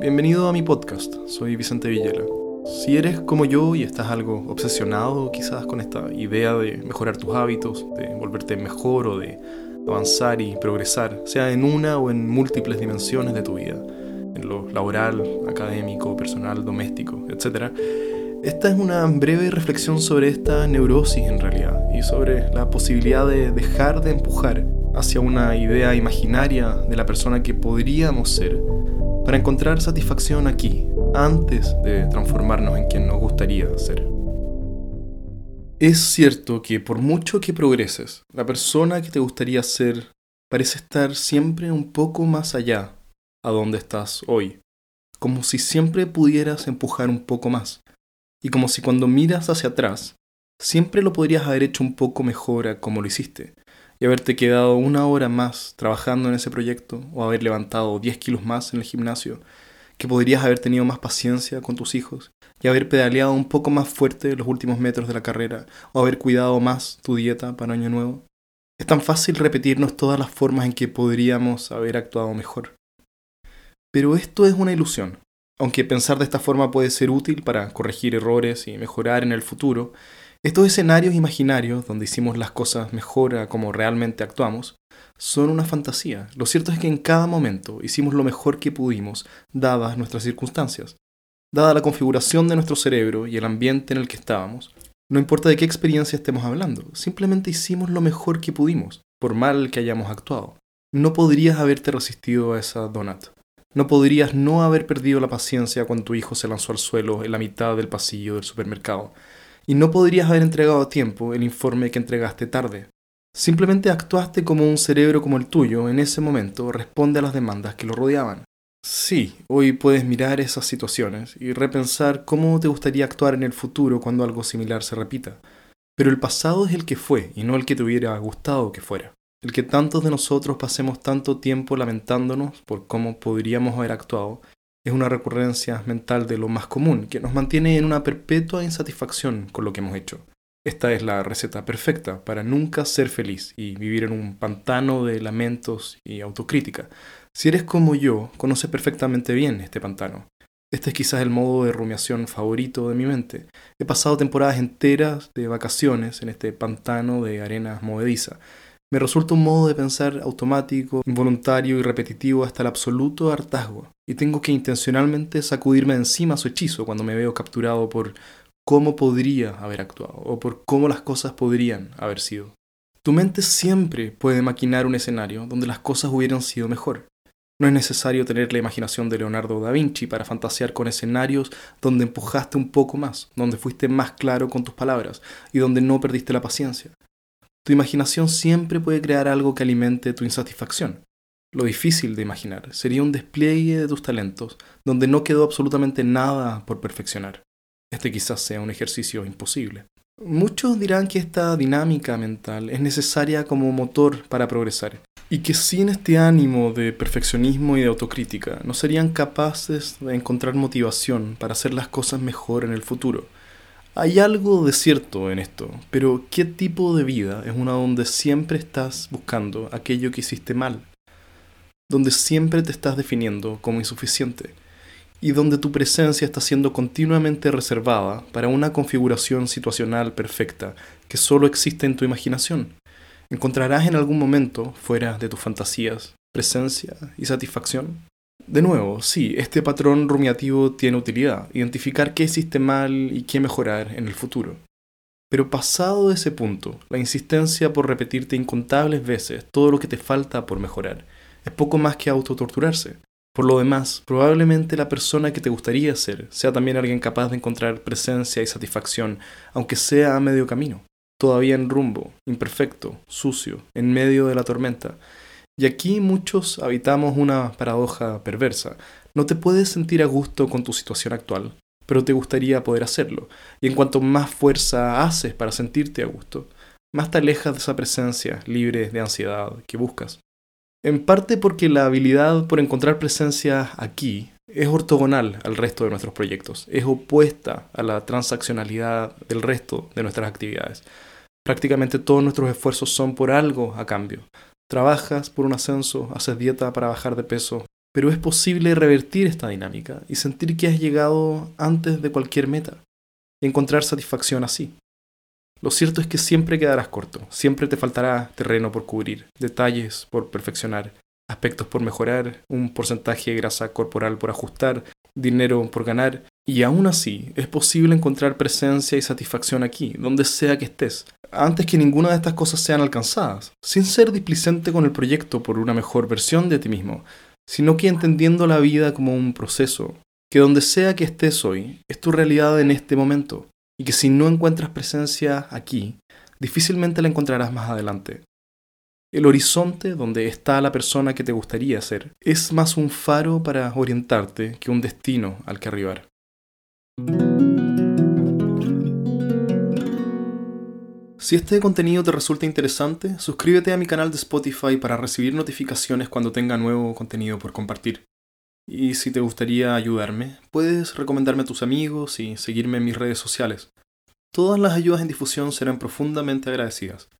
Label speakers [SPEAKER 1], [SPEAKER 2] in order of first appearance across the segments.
[SPEAKER 1] Bienvenido a mi podcast, soy Vicente Villela. Si eres como yo y estás algo obsesionado quizás con esta idea de mejorar tus hábitos, de volverte mejor o de avanzar y progresar, sea en una o en múltiples dimensiones de tu vida, en lo laboral, académico, personal, doméstico, etc., esta es una breve reflexión sobre esta neurosis en realidad y sobre la posibilidad de dejar de empujar hacia una idea imaginaria de la persona que podríamos ser para encontrar satisfacción aquí, antes de transformarnos en quien nos gustaría ser. Es cierto que por mucho que progreses, la persona que te gustaría ser parece estar siempre un poco más allá a donde estás hoy, como si siempre pudieras empujar un poco más, y como si cuando miras hacia atrás, siempre lo podrías haber hecho un poco mejor a como lo hiciste, y haberte quedado una hora más trabajando en ese proyecto o haber levantado 10 kilos más en el gimnasio, que podrías haber tenido más paciencia con tus hijos y haber pedaleado un poco más fuerte los últimos metros de la carrera o haber cuidado más tu dieta para Año Nuevo. Es tan fácil repetirnos todas las formas en que podríamos haber actuado mejor. Pero esto es una ilusión. Aunque pensar de esta forma puede ser útil para corregir errores y mejorar en el futuro, estos escenarios imaginarios, donde hicimos las cosas mejor a como realmente actuamos, son una fantasía. Lo cierto es que en cada momento hicimos lo mejor que pudimos, dadas nuestras circunstancias. Dada la configuración de nuestro cerebro y el ambiente en el que estábamos, no importa de qué experiencia estemos hablando, simplemente hicimos lo mejor que pudimos, por mal que hayamos actuado. No podrías haberte resistido a esa donut. No podrías no haber perdido la paciencia cuando tu hijo se lanzó al suelo en la mitad del pasillo del supermercado y no podrías haber entregado a tiempo el informe que entregaste tarde. Simplemente actuaste como un cerebro como el tuyo en ese momento responde a las demandas que lo rodeaban. Sí, hoy puedes mirar esas situaciones y repensar cómo te gustaría actuar en el futuro cuando algo similar se repita. Pero el pasado es el que fue y no el que te hubiera gustado que fuera. El que tantos de nosotros pasemos tanto tiempo lamentándonos por cómo podríamos haber actuado es una recurrencia mental de lo más común, que nos mantiene en una perpetua insatisfacción con lo que hemos hecho. Esta es la receta perfecta para nunca ser feliz y vivir en un pantano de lamentos y autocrítica. Si eres como yo, conoces perfectamente bien este pantano. Este es quizás el modo de rumiación favorito de mi mente. He pasado temporadas enteras de vacaciones en este pantano de arena movediza me resulta un modo de pensar automático, involuntario y repetitivo hasta el absoluto hartazgo, y tengo que intencionalmente sacudirme encima su hechizo cuando me veo capturado por cómo podría haber actuado o por cómo las cosas podrían haber sido. Tu mente siempre puede maquinar un escenario donde las cosas hubieran sido mejor. No es necesario tener la imaginación de Leonardo da Vinci para fantasear con escenarios donde empujaste un poco más, donde fuiste más claro con tus palabras y donde no perdiste la paciencia. Tu imaginación siempre puede crear algo que alimente tu insatisfacción. Lo difícil de imaginar sería un despliegue de tus talentos donde no quedó absolutamente nada por perfeccionar. Este quizás sea un ejercicio imposible. Muchos dirán que esta dinámica mental es necesaria como motor para progresar y que sin este ánimo de perfeccionismo y de autocrítica no serían capaces de encontrar motivación para hacer las cosas mejor en el futuro hay algo de cierto en esto, pero ¿qué tipo de vida es una donde siempre estás buscando aquello que hiciste mal? Donde siempre te estás definiendo como insuficiente y donde tu presencia está siendo continuamente reservada para una configuración situacional perfecta que solo existe en tu imaginación. ¿Encontrarás en algún momento, fuera de tus fantasías, presencia y satisfacción? De nuevo, sí, este patrón rumiativo tiene utilidad, identificar qué hiciste mal y qué mejorar en el futuro. Pero pasado ese punto, la insistencia por repetirte incontables veces todo lo que te falta por mejorar es poco más que autotorturarse. Por lo demás, probablemente la persona que te gustaría ser sea también alguien capaz de encontrar presencia y satisfacción, aunque sea a medio camino, todavía en rumbo, imperfecto, sucio, en medio de la tormenta, y aquí muchos habitamos una paradoja perversa. No te puedes sentir a gusto con tu situación actual, pero te gustaría poder hacerlo. Y en cuanto más fuerza haces para sentirte a gusto, más te alejas de esa presencia libre de ansiedad que buscas. En parte porque la habilidad por encontrar presencia aquí es ortogonal al resto de nuestros proyectos, es opuesta a la transaccionalidad del resto de nuestras actividades. Prácticamente todos nuestros esfuerzos son por algo a cambio, Trabajas por un ascenso, haces dieta para bajar de peso, Pero es posible revertir esta dinámica y sentir que has llegado antes de cualquier meta y encontrar satisfacción así. Lo cierto es que siempre quedarás corto, siempre te faltará terreno por cubrir, detalles por perfeccionar, aspectos por mejorar, un porcentaje de grasa corporal por ajustar, dinero por ganar, y aún así es posible encontrar presencia y satisfacción aquí, donde sea que estés, antes que ninguna de estas cosas sean alcanzadas, sin ser displicente con el proyecto por una mejor versión de ti mismo, sino que entendiendo la vida como un proceso, que donde sea que estés hoy, es tu realidad en este momento, y que si no encuentras presencia aquí, difícilmente la encontrarás más adelante. El horizonte donde está la persona que te gustaría ser es más un faro para orientarte que un destino al que arribar. Si este contenido te resulta interesante, suscríbete a mi canal de Spotify para recibir notificaciones cuando tenga nuevo contenido por compartir. Y si te gustaría ayudarme, puedes recomendarme a tus amigos y seguirme en mis redes sociales. Todas las ayudas en difusión serán profundamente agradecidas.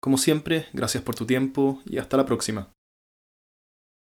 [SPEAKER 1] Como siempre, gracias por tu tiempo y hasta la próxima.